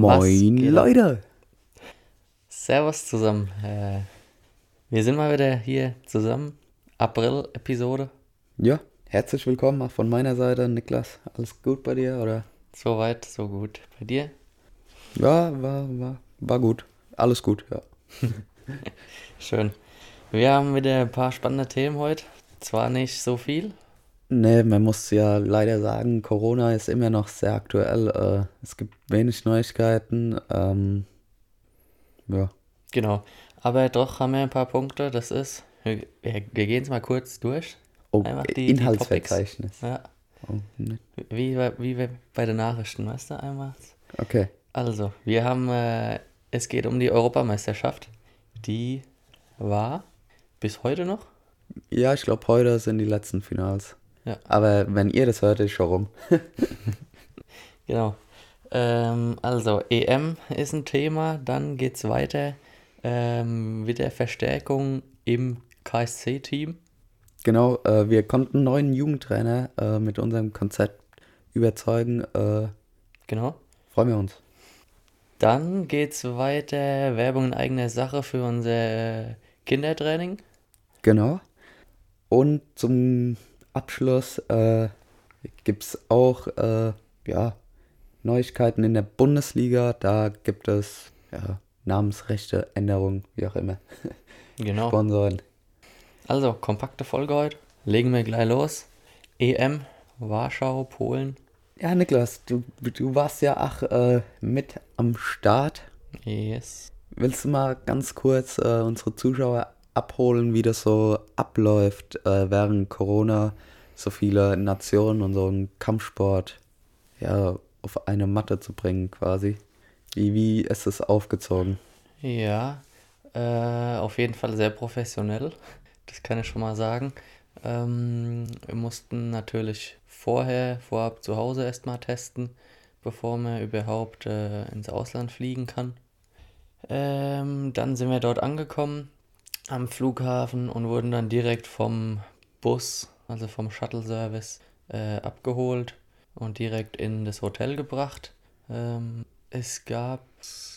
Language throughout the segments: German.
Moin? Leute. Servus zusammen. Äh, wir sind mal wieder hier zusammen. April-Episode. Ja, herzlich willkommen auch von meiner Seite, Niklas. Alles gut bei dir oder? So weit, so gut. Bei dir? Ja, war, war, war gut. Alles gut, ja. Schön. Wir haben wieder ein paar spannende Themen heute. Zwar nicht so viel. Nee, man muss ja leider sagen, Corona ist immer noch sehr aktuell. Äh, es gibt wenig Neuigkeiten. Ähm, ja, Genau. Aber doch haben wir ein paar Punkte. Das ist, wir, wir gehen es mal kurz durch. oh, Einfach die- die Inhaltsverzeichnis. Ja, Oh, nee. wie, bei- wie bei- bei den Nachrichten, weißt du, einmal. Okay, Also, wir haben, äh, es geht um die Europameisterschaft. Die war bis heute noch. ja, ich glaube, heute sind die letzten Finals. Ja. Aber wenn ihr das hört, ist schon rum. Genau. Ähm, also, EM ist ein Thema. Dann geht es weiter ähm, mit der Verstärkung im KSC-Team. Genau, äh, wir konnten einen neuen Jugendtrainer äh, mit unserem Konzept überzeugen. Äh, Genau. freuen wir uns. Dann geht es weiter. Werbung in eigener Sache für unser Kindertraining. Genau. Und zum Abschluss äh, gibt es auch äh, ja, Neuigkeiten in der Bundesliga. Da gibt es ja, Namensrechte, Änderungen, wie auch immer. Genau. Sponsoren. Also, kompakte Folge heute. Legen wir gleich los. EM, Warschau, Polen. Ja, Niklas, du, du warst ja ach äh, mit am Start. Yes. Willst du mal ganz kurz äh, unsere Zuschauer abholen, wie das so abläuft, äh, während Corona so viele Nationen und so einen Kampfsport ja, auf eine Matte zu bringen quasi? Wie, wie ist es aufgezogen? Ja, äh, auf jeden Fall sehr professionell. Das kann ich schon mal sagen. Ähm, wir mussten natürlich vorher, vorab zu Hause erstmal testen, bevor man überhaupt äh, ins Ausland fliegen kann. Ähm, dann sind wir dort angekommen am Flughafen und wurden dann direkt vom Bus, also vom Shuttle-Service, äh, abgeholt und direkt in das Hotel gebracht. Ähm, es gab,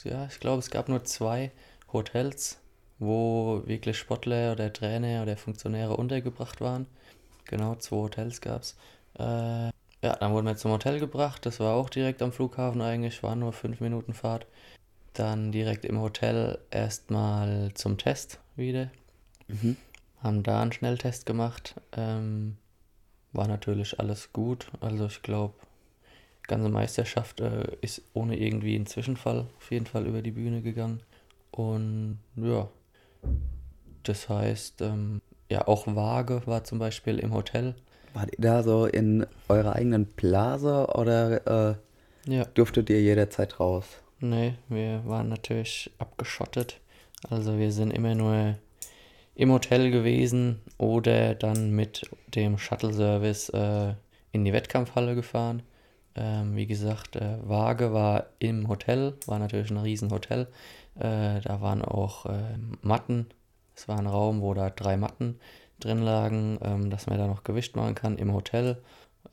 ja, ich glaube, es gab nur zwei Hotels, wo wirklich Sportler oder Trainer oder Funktionäre untergebracht waren. Genau, zwei Hotels gab es. Äh, ja, dann wurden wir zum Hotel gebracht. Das war auch direkt am Flughafen eigentlich, war nur fünf Minuten Fahrt. Dann direkt im Hotel erstmal zum Test wieder. Mhm. Haben da einen Schnelltest gemacht. Ähm, war natürlich alles gut. Also ich glaube, ganze Meisterschaft äh, ist ohne irgendwie einen Zwischenfall auf jeden Fall über die Bühne gegangen. Und ja, das heißt, ähm, ja, auch Waage war zum Beispiel im Hotel. Wart ihr da so in eurer eigenen Blase oder äh, Ja. durftet ihr jederzeit raus? Nee, wir waren natürlich abgeschottet. Also wir sind immer nur im Hotel gewesen oder dann mit dem Shuttle-Service äh, in die Wettkampfhalle gefahren. Ähm, wie gesagt, äh, Waage war im Hotel, war natürlich ein Riesenhotel. Äh, da waren auch äh, Matten. Es war ein Raum, wo da drei Matten drin lagen, ähm, dass man da noch Gewicht machen kann im Hotel.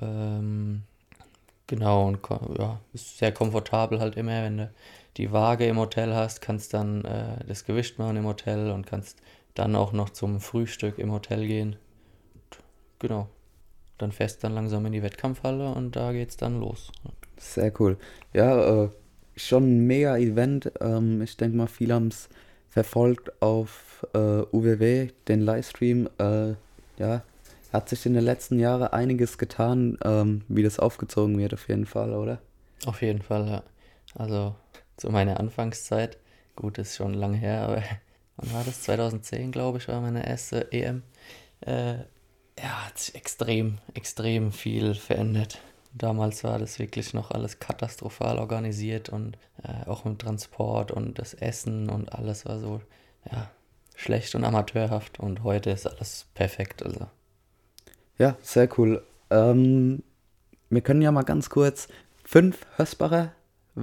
Ähm, Genau, und ja, ist sehr komfortabel halt immer, wenn du die Waage im Hotel hast, kannst dann äh, das Gewicht machen im Hotel und kannst dann auch noch zum Frühstück im Hotel gehen. Genau. Dann fährst dann langsam in die Wettkampfhalle und da geht's dann los. Sehr cool. Ja, äh, schon ein mega Event. Ähm, ich denke mal, viele haben es verfolgt auf äh, UWW, den Livestream. Äh, ja, hat sich in den letzten Jahren einiges getan, ähm, wie das aufgezogen wird, auf jeden Fall, oder? Auf jeden Fall, ja. Also zu meiner Anfangszeit, gut, ist schon lange her, aber wann war das? 2010, glaube ich, war meine erste EM. Äh, ja, hat sich extrem, extrem viel verändert. Damals war das wirklich noch alles katastrophal organisiert und äh, auch mit Transport und das Essen und alles war so, ja, schlecht und amateurhaft und heute ist alles perfekt, also. Ja, sehr cool. Ähm, wir können ja mal ganz kurz, fünf Hösbacher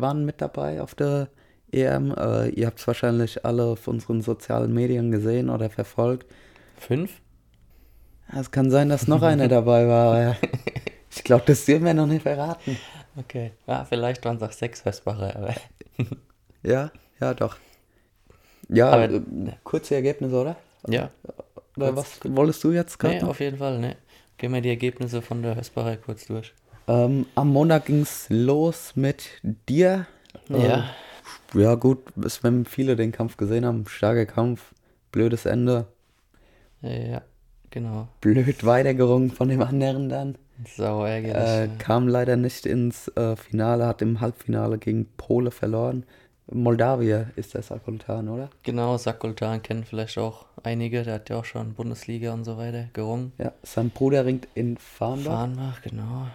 waren mit dabei auf der EM. Äh, ihr habt es wahrscheinlich alle auf unseren sozialen Medien gesehen oder verfolgt. Fünf? Ja, Es kann sein, dass noch einer dabei war, aber ich glaube, das dürfen wir noch nicht verraten. Okay. Ja, vielleicht waren es auch sechs Hösbacher, aber ja, ja, doch. Ja, Aber- äh, kurze Ergebnisse, oder? Ja, Oder was wolltest du jetzt gerade nee, auf jeden Fall, ne. Gehen wir die Ergebnisse von der Hösperei kurz durch. Ähm, am Montag ging's los mit dir. Ja. Äh, ja, gut, es wenn viele den Kampf gesehen haben, starker Kampf, blödes Ende, Ja, genau. blöd weitergerungen von dem anderen dann. Sauer ärgerlich. Äh, kam leider nicht ins äh, Finale, hat im Halbfinale gegen Pole verloren. Moldawier ist der Sakultan, oder? Genau, Sakultan kennen vielleicht auch einige, der hat ja auch schon Bundesliga und so weiter gerungen. Ja, sein Bruder ringt in Farnbach. Farnbach, genau.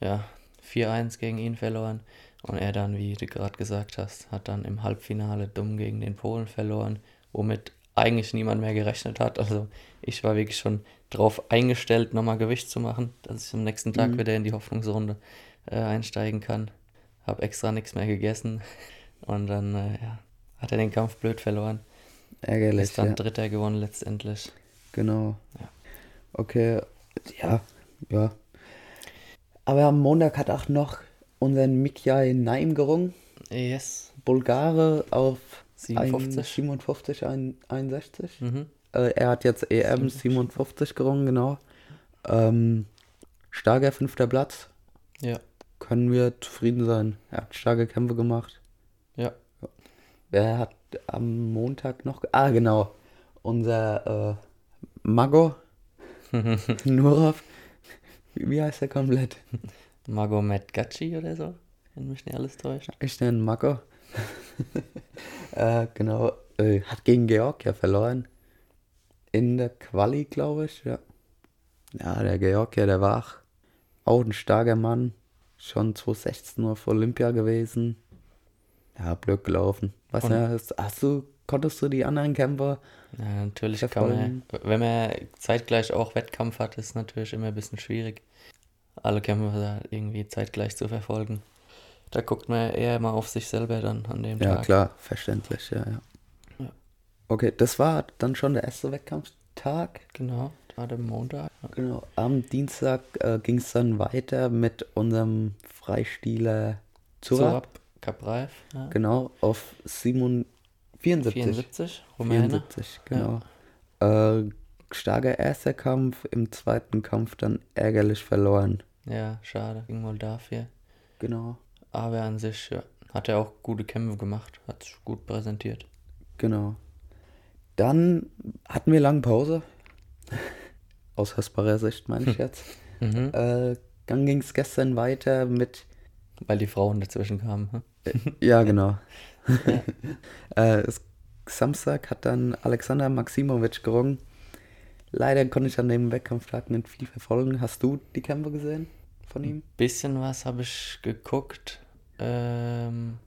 Ja, 4-1 gegen ihn verloren. Und er dann, wie du gerade gesagt hast, hat dann im Halbfinale dumm gegen den Polen verloren, womit eigentlich niemand mehr gerechnet hat. Also ich war wirklich schon drauf eingestellt, nochmal Gewicht zu machen, dass ich am nächsten Tag Mhm. wieder in die Hoffnungsrunde äh, einsteigen kann. Hab extra nichts mehr gegessen. Und dann äh, ja, hat er den Kampf blöd verloren. Ärgerlich, Ist dann ja. Dritter gewonnen letztendlich. Genau. Ja. Okay, ja, ja. Aber am Montag hat auch noch unseren Mikjai Naim gerungen. Yes. Bulgare auf 57. ein- 57, ein- 61. Mhm. Äh, er hat jetzt EM 57 gerungen, genau. Ähm, starker fünfter Platz. Ja. Können wir zufrieden sein. Er hat starke Kämpfe gemacht. Ja. Wer hat am Montag noch. Ah, genau. Unser äh, Mago Nurov. Wie, heißt er komplett? Magomed Gachi oder so, wenn mich nicht alles täuscht. Ich nenne Mago. äh, genau. Äh, hat gegen Georgia verloren. In der Quali, glaube ich, ja. Ja, der Georgia, der war auch ein starker Mann. Schon 2016 auf Olympia gewesen. Ja, blöd gelaufen. Was ja, hast, hast du, konntest du die anderen Kämpfer? Ja, natürlich kann man, wenn man zeitgleich auch Wettkampf hat, ist natürlich immer ein bisschen schwierig, alle Kämpfe da irgendwie zeitgleich zu verfolgen. Da guckt man eher mal auf sich selber dann an dem Ja, Tag. klar, verständlich, ja, ja. Ja. Okay, das war dann schon der erste Wettkampftag. Genau, gerade Montag. Genau. Am Dienstag äh, ging es dann weiter mit unserem Freistiler Zurab. Zurab Kapraev, ja. Genau, auf 7, 74. 74, Rumäne. 74, genau. Äh, starker erster Kampf, im zweiten Kampf dann ärgerlich verloren. Ja, schade, gegen Moldawien. Genau, Aber an sich, ja, hat er auch gute Kämpfe gemacht, hat sich gut präsentiert. genau. Dann hatten wir lange Pause. Aus Hösbarer Sicht meine ich jetzt. Mhm. äh, dann ging es gestern weiter mit Weil die Frauen dazwischen kamen. hm? Ja, genau. äh, es, Samstag hat dann Alexander Maximovic gerungen. Leider konnte ich an dem Wettkampftag nicht viel verfolgen. Hast du die Kämpfe gesehen von ihm? Bisschen was habe ich geguckt. Ähm,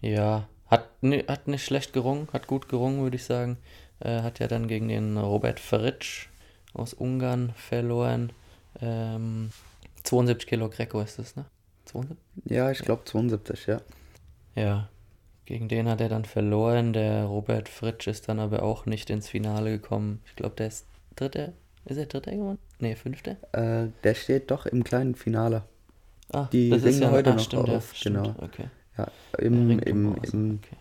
ja, hat, hat nicht schlecht gerungen, hat gut gerungen, würde ich sagen. Äh, hat ja dann gegen den Robert Fritsch aus Ungarn verloren. Ähm, 72 Kilo Greco ist das, ne? 72? Ja, ich glaube 72, ja. Ja, gegen den hat er dann verloren. Der Robert Fritsch ist dann aber auch nicht ins Finale gekommen. Ich glaube, der ist Dritter. Ist er Dritter geworden? Nee, Fünfter? Äh, der steht doch im kleinen Finale. Ah, Die das ist ringen ja heute ah, noch stimmt, ja, auf, stimmt, genau. Okay. Ja, Er im, im, im okay.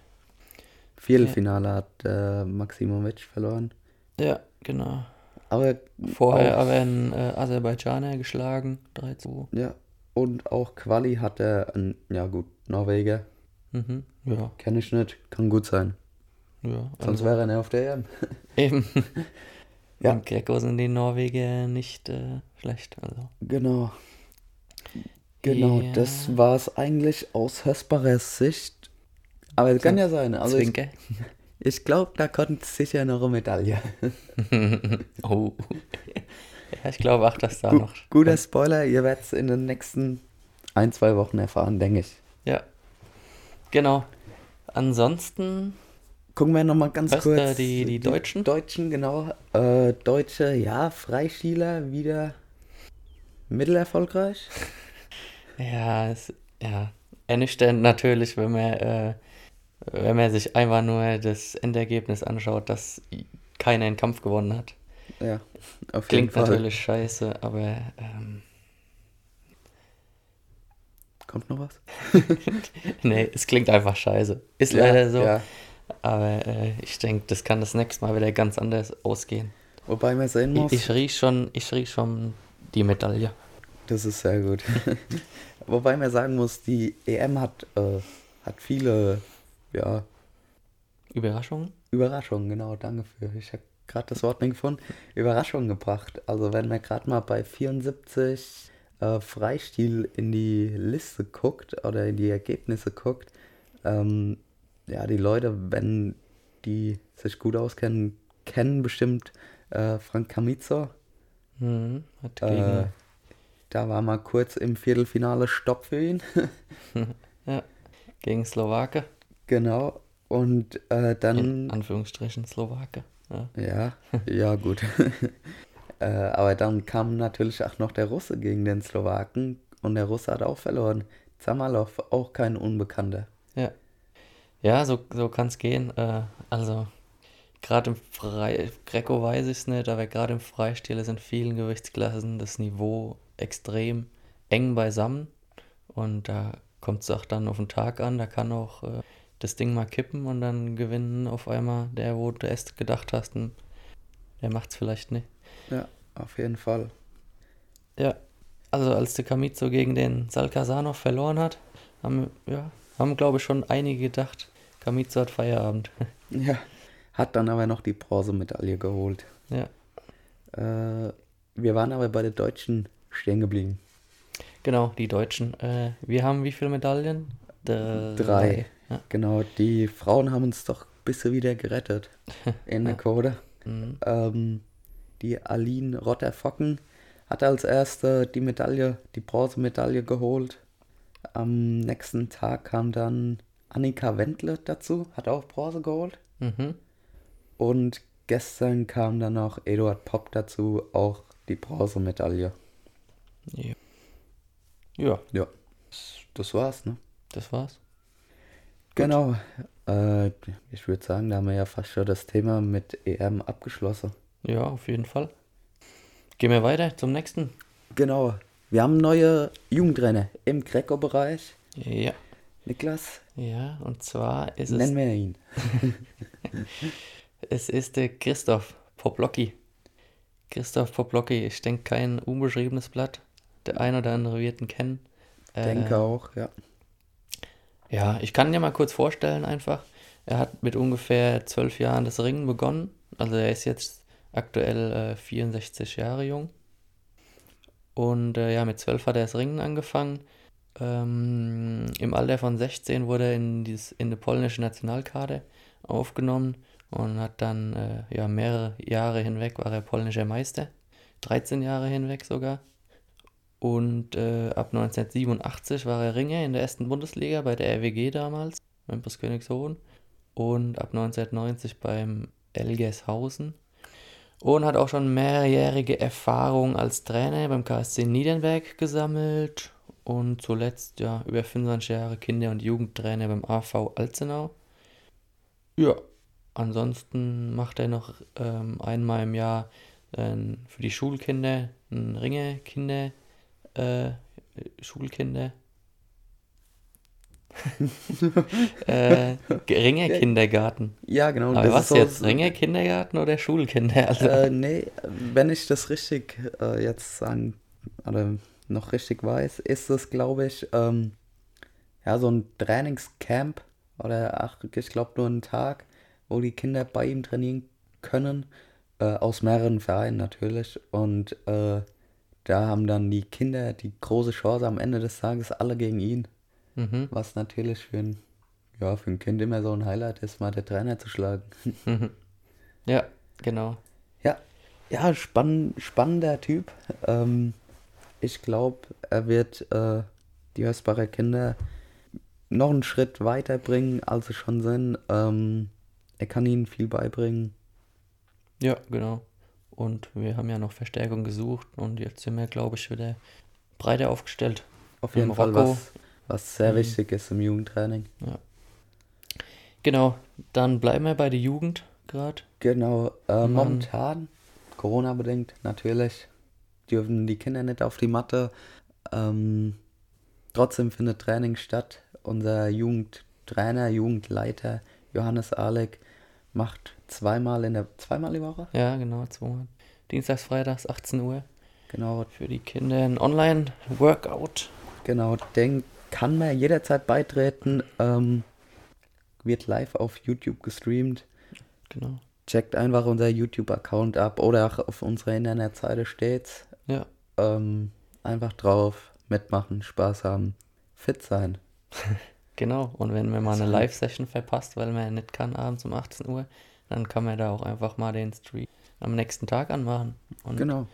Viertelfinale hat äh, Maximovic verloren. Ja, genau. Aber Vorher aber einen äh, Aserbaidschaner geschlagen, 3 zu. ja, und auch Quali hatte ein, ja gut, Norweger. Mhm. Ja, Kenne ich nicht, kann gut sein. ja. Sonst Also, wäre er nicht auf der EM. eben. Ja. Und Greco sind die Norweger nicht äh, schlecht. Also. Genau. Genau, Ja. das war es eigentlich aus Hösbarer Sicht. Aber es kann ja sein. Also ich, Zwinker. ich glaube, da kommt sicher noch eine Medaille. oh. ja, ich glaube auch, dass da Gu noch. guter Spoiler, ihr werdet es in den nächsten ein, zwei Wochen erfahren, denke ich. Ja. Genau. Ansonsten, Gucken wir nochmal ganz kurz. äh, die- die Deutschen? Deutschen, genau. Äh, Deutsche, ja, Freistiler wieder mittelerfolgreich. ja, es, ja, ernüchternd natürlich, wenn man, äh, wenn man sich einfach nur das Endergebnis anschaut, dass keiner einen Kampf gewonnen hat. Ja, auf jeden Klingt Fall. natürlich scheiße, aber ähm, Kommt noch was? nee, es klingt einfach scheiße. Ist Ja, leider so. ja. Aber äh, ich denke, das kann das nächste Mal wieder ganz anders ausgehen. Wobei man sehen Ich, muss, ich riech schon, ich riech schon die Medaille. das ist sehr gut. Wobei man sagen muss, die EM hat, äh, hat viele ja, Überraschung? Überraschungen, genau, danke für. Ich habe gerade das Wort nicht gefunden. Überraschungen gebracht. Also wenn man gerade mal bei 74 äh, Freistil in die Liste guckt oder in die Ergebnisse guckt, ähm, ja, die Leute, wenn die sich gut auskennen, kennen bestimmt äh, Frank Camizo. Mhm. Äh, da war mal kurz im Viertelfinale Stopp für ihn. ja, gegen Slowake. genau. Und äh, dann. In Anführungsstrichen Slowake. Ja. Ja, ja, gut. äh, aber dann kam natürlich auch noch der Russe gegen den Slowaken und der Russe hat auch verloren. Zamalov, auch kein Unbekannter. Ja, ja so, so kann es gehen. Äh, also, gerade im Frei, Greco weiß ich es nicht, aber gerade im Freistil ist in vielen Gewichtsklassen das Niveau extrem eng beisammen. Und da kommt es auch dann auf den Tag an. Da kann auch äh, das Ding mal kippen und dann gewinnen auf einmal der, wo du erst gedacht hast, hm, der macht es vielleicht nicht. Ja, auf jeden Fall. Ja, also als der Kamizo gegen den Salkasanov verloren hat, haben, ja, haben glaube ich schon einige gedacht, Kamizo hat Feierabend. Ja, hat dann aber noch die Bronzemedaille geholt. ja, Äh, wir waren aber bei den Deutschen stehen geblieben. genau, die Deutschen. Äh, wir haben wie viele Medaillen? Drei. Drei. Ja. Genau, die Frauen haben uns doch ein bisschen wieder gerettet in der Code. Mhm. Ähm, die Aline Rotter-Focken hat als erste die Medaille, die Bronzemedaille geholt. Am nächsten Tag kam dann Annika Wendle dazu, hat auch Bronze geholt. Mhm. Und gestern kam dann noch Eduard Popp dazu, auch die Bronzemedaille. Ja. ja, Ja, das, das war's, ne? das war's. Genau. Äh, ich würde sagen, da haben wir ja fast schon das Thema mit EM abgeschlossen. Ja, auf jeden Fall. Gehen wir weiter zum nächsten. Genau. Wir haben neue Jugendtrainer im Greco-Bereich. Ja, Niklas, ja, und zwar ist es, nennen wir ihn. es ist der Christoph Poplocki. Christoph Poplocki, ich denke kein unbeschriebenes Blatt. Der ein oder andere wird ihn kennen. Denke Äh, auch, ja. Ja, ich kann dir mal kurz vorstellen einfach. Er hat mit ungefähr zwölf Jahren das Ringen begonnen. Also er ist jetzt aktuell äh, 64 Jahre jung. Und äh, ja, mit zwölf hat er das Ringen angefangen. Ähm, Im Alter von 16 wurde er in, dieses, in die polnische Nationalkarte aufgenommen und hat dann äh, ja, mehrere Jahre hinweg war er polnischer Meister. 13 Jahre hinweg sogar. Und äh, ab 1987 war er Ringer in der ersten Bundesliga bei der RWG damals, Memphis Königshofen. Und ab 1990 beim Elgershausen. Und hat auch schon mehrjährige Erfahrung als Trainer beim KSC Niedernberg gesammelt. Und zuletzt ja über 25 Jahre Kinder- und Jugendtrainer beim AV Alzenau. Ja, ansonsten macht er noch ähm, einmal im Jahr ähm, für die Schulkinder ein Ringerkinder äh, Schulkinder. äh, Ringer Kindergarten. Ja, genau. Aber was ist so- jetzt? Ringer Kindergarten oder Schulkinder? Also, Äh, nee, wenn ich das richtig äh, jetzt sagen oder noch richtig weiß, ist es, glaube ich, ähm, ja, so ein Trainingscamp oder ach, ich glaube nur einen Tag, wo die Kinder bei ihm trainieren können, äh, aus mehreren Vereinen natürlich. Und äh, da haben dann die Kinder die große Chance am Ende des Tages alle gegen ihn, mhm. was natürlich für ein, ja, für ein Kind immer so ein Highlight ist, mal der Trainer zu schlagen. Ja, genau. Ja, ja, spann spannender Typ. Ähm, ich glaube, er wird äh, die Hösbacher Kinder noch einen Schritt weiterbringen, als sie schon sind. Ähm, er kann ihnen viel beibringen. Ja, genau. Und wir haben ja noch Verstärkung gesucht und jetzt sind wir, glaube ich, wieder breiter aufgestellt. Auf jeden Fall, was, was sehr Mhm. wichtig ist im Jugendtraining. Genau, dann bleiben wir bei der Jugend gerade. Genau, äh, momentan, Corona-bedingt, natürlich, dürfen die Kinder nicht auf die Matte. Ähm, trotzdem findet Training statt. Unser Jugendtrainer, Jugendleiter Johannes Alek macht zweimal in der zweimal die Woche. Ja, genau, zweimal. Dienstags, Freitags, 18 Uhr. Genau. Für die Kinder ein Online-Workout. Genau, den kann man jederzeit beitreten. Ähm, wird live auf YouTube gestreamt. Genau. Checkt einfach unser YouTube-Account ab oder auch auf unserer Internetseite steht's. Ja. Ähm, einfach drauf, mitmachen, Spaß haben, fit sein. Genau. Und wenn man mal eine Live-Session verpasst, weil man nicht kann abends um 18 Uhr, dann kann man da auch einfach mal den Stream am nächsten Tag anmachen und Genau.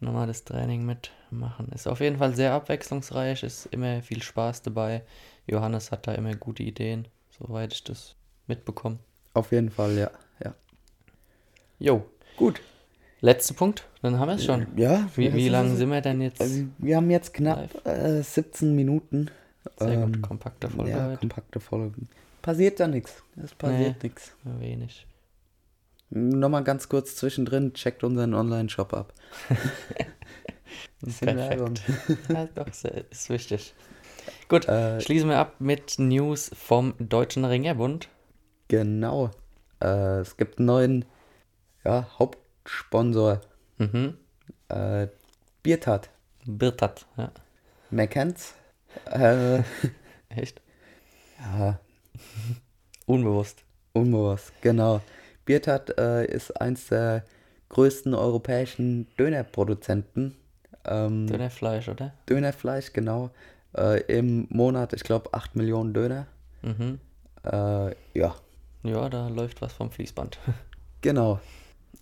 Nochmal das Training mitmachen. Ist auf jeden Fall sehr abwechslungsreich, ist immer viel Spaß dabei. Johannes hat da immer gute Ideen, soweit ich das mitbekomme. Auf jeden Fall, ja. ja. Jo, Gut. letzter Punkt, dann haben wir es schon. Ja. Wie, wie lange sind wir denn jetzt? Also, wir haben jetzt knapp äh, 17 Minuten. Sehr ähm, gut, kompakte Folge Ja, kompakte Folgen. Passiert da nichts. Es passiert nichts. Wenig. Nochmal ganz kurz zwischendrin, checkt unseren Online-Shop ab. Perfekt. ja, doch, ist wichtig. Gut, Äh, schließen wir ab mit News vom Deutschen Ringerbund. Genau. Äh, es gibt einen neuen ja, Hauptsponsor. Mhm. Äh, Biertat. Birtat, ja. Man kennt's. Äh, Echt? ja, Unbewusst. unbewusst, genau. Biertat äh, ist eins der größten europäischen Dönerproduzenten. Ähm, Dönerfleisch, oder? Dönerfleisch, genau. Äh, Im Monat, ich glaube, 8 Millionen Döner. Mhm. Äh, ja, Ja, da läuft was vom Fließband. genau.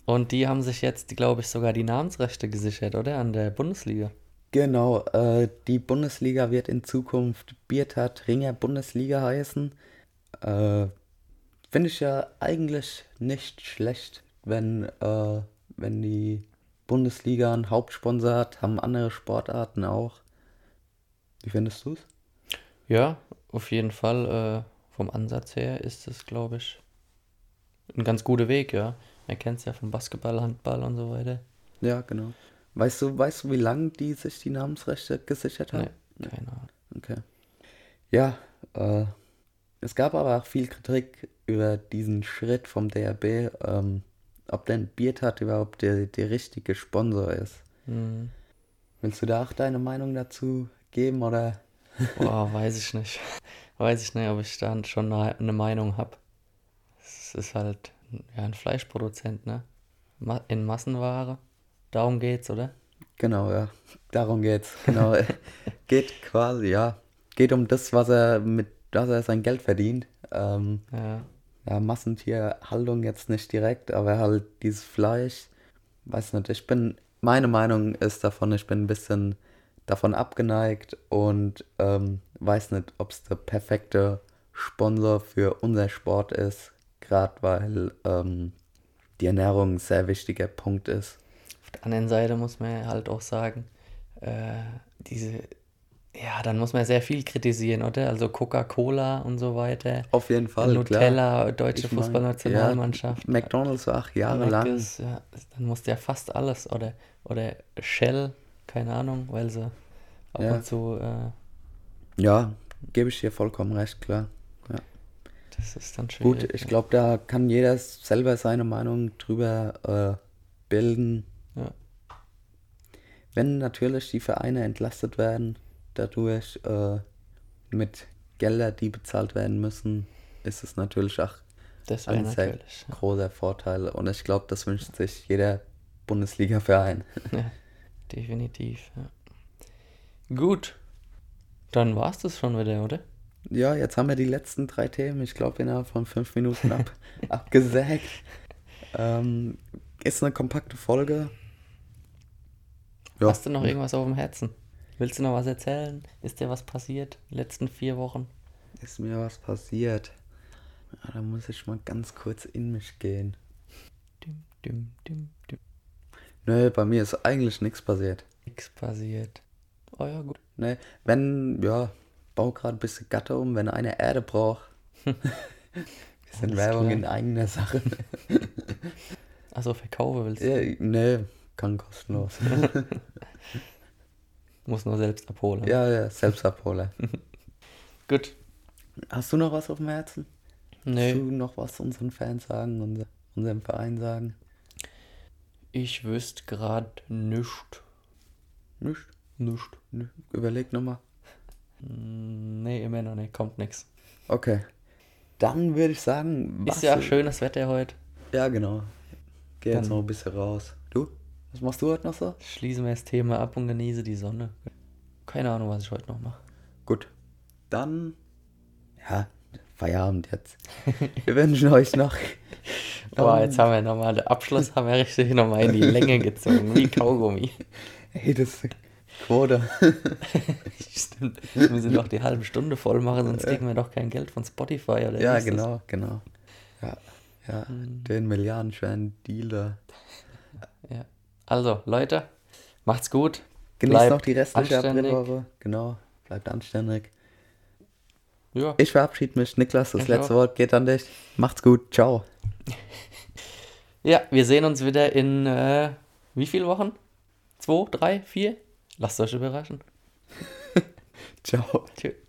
Und die haben sich jetzt, glaube ich, sogar die Namensrechte gesichert, oder? An der Bundesliga. Genau, äh, die Bundesliga wird in Zukunft Biertat Ringer Bundesliga heißen. Äh, Finde ich ja eigentlich nicht schlecht, wenn, äh, wenn die Bundesliga einen Hauptsponsor hat, haben andere Sportarten auch. Wie findest du es? Ja, auf jeden Fall. Äh, vom Ansatz her ist es, glaube ich, ein ganz guter Weg, ja. Man kennt es ja vom Basketball, Handball und so weiter. Ja, genau. Weißt du, weißt du, wie lange die sich die Namensrechte gesichert haben? Nee, keine Ahnung. Okay. Ja, äh, es gab aber auch viel Kritik über diesen Schritt vom DRB, ähm, ob denn Biertat überhaupt der, der richtige Sponsor ist. Hm. Willst du da auch deine Meinung dazu geben oder? Boah, weiß ich nicht. Weiß ich nicht, ob ich da schon eine Meinung habe. Es ist halt ja, ein Fleischproduzent, ne? In Massenware. Darum geht's, oder? Genau, ja. Darum geht's. Genau. geht quasi, ja. Geht um das, was er mit, dass er sein Geld verdient. Ähm, Ja. ja, Massentierhaltung jetzt nicht direkt, aber halt dieses Fleisch, weiß nicht, ich bin, meine Meinung ist davon, ich bin ein bisschen davon abgeneigt und ähm, weiß nicht, ob es der perfekte Sponsor für unser Sport ist, gerade weil ähm, die Ernährung ein sehr wichtiger Punkt ist. Auf der anderen Seite muss man halt auch sagen, äh, diese, ja, dann muss man sehr viel kritisieren, oder? Also Coca-Cola und so weiter. Auf jeden Fall, klar. Nutella, deutsche Ich mein, Fußballnationalmandschaft. Ja, McDonalds war acht Jahre lang. Mc's, ja, dann musste ja fast alles. Oder, oder Shell, keine Ahnung, weil sie ab Ja. und zu, äh, Ja, gebe ich dir vollkommen recht, klar. das ist dann schwierig. Gut, ich glaube, da kann jeder selber seine Meinung drüber äh, bilden. Ja. Wenn natürlich die Vereine entlastet werden, dadurch äh, mit Gelder, die bezahlt werden müssen, ist es natürlich auch Das ein sehr natürlich. großer Vorteil. Und ich glaube, das wünscht sich jeder Bundesliga-Verein. Ja, definitiv. Ja. Gut. Dann war's das schon wieder, oder? Ja, jetzt haben wir die letzten drei Themen, ich glaube, innerhalb von fünf Minuten ab, abgesägt. Ähm, ist eine kompakte Folge. Ja. Hast du noch irgendwas auf dem Herzen? Willst du noch was erzählen? Ist dir was passiert in den letzten vier Wochen? Ist mir was passiert? Ja, da muss ich mal ganz kurz in mich gehen. Dim, dim, dim, dim. Nö, bei mir ist eigentlich nichts passiert. Nix passiert. Oh ja, gut. Ne, wenn, ja, bau gerade ein bisschen Gatter um, wenn einer Erde braucht. bisschen Alles Werbung klar. in eigener Sache. Achso, verkaufe willst du? ja, ne, kann kostenlos. Muss nur selbst abholen. Ja, ja, Selbstabholer. Gut. Hast du noch was auf dem Herzen? Nee. Willst du noch was unseren Fans sagen und unserem Verein sagen? Ich wüsste gerade nichts. Nicht? Nicht. Nicht? Überleg nochmal. Mm, Nee, immer noch nicht. Kommt nix. Okay. Dann würde ich sagen, Ist ja schönes Wetter heute. Ja, genau. Geh jetzt noch ein bisschen raus. Du? Was machst du heute noch so? Schließen wir das Thema ab und genieße die Sonne. Keine Ahnung, was ich heute noch mache. Gut. Dann, ja, Feierabend jetzt. Wir wünschen euch noch. Boah, jetzt haben wir nochmal den Abschluss, haben wir richtig nochmal in die Länge gezogen, wie Kaugummi. Hey, das ist Quote. Stimmt. Wir müssen doch die halbe Stunde voll machen, sonst kriegen wir doch kein Geld von Spotify oder ja, genau, genau. Ja, ja, den milliardenschweren Dealer. Ja. Also, Leute, macht's gut. Genießt noch die restliche anständig. Aprilwoche. Genau, bleibt anständig. Ja. Ich verabschiede mich. Niklas, das Ich letzte auch. Wort geht an dich. Macht's gut. Ciao. ja, wir sehen uns wieder in äh, wie viele Wochen? Zwei, drei, vier? Lasst euch überraschen. Ciao. Tschüss.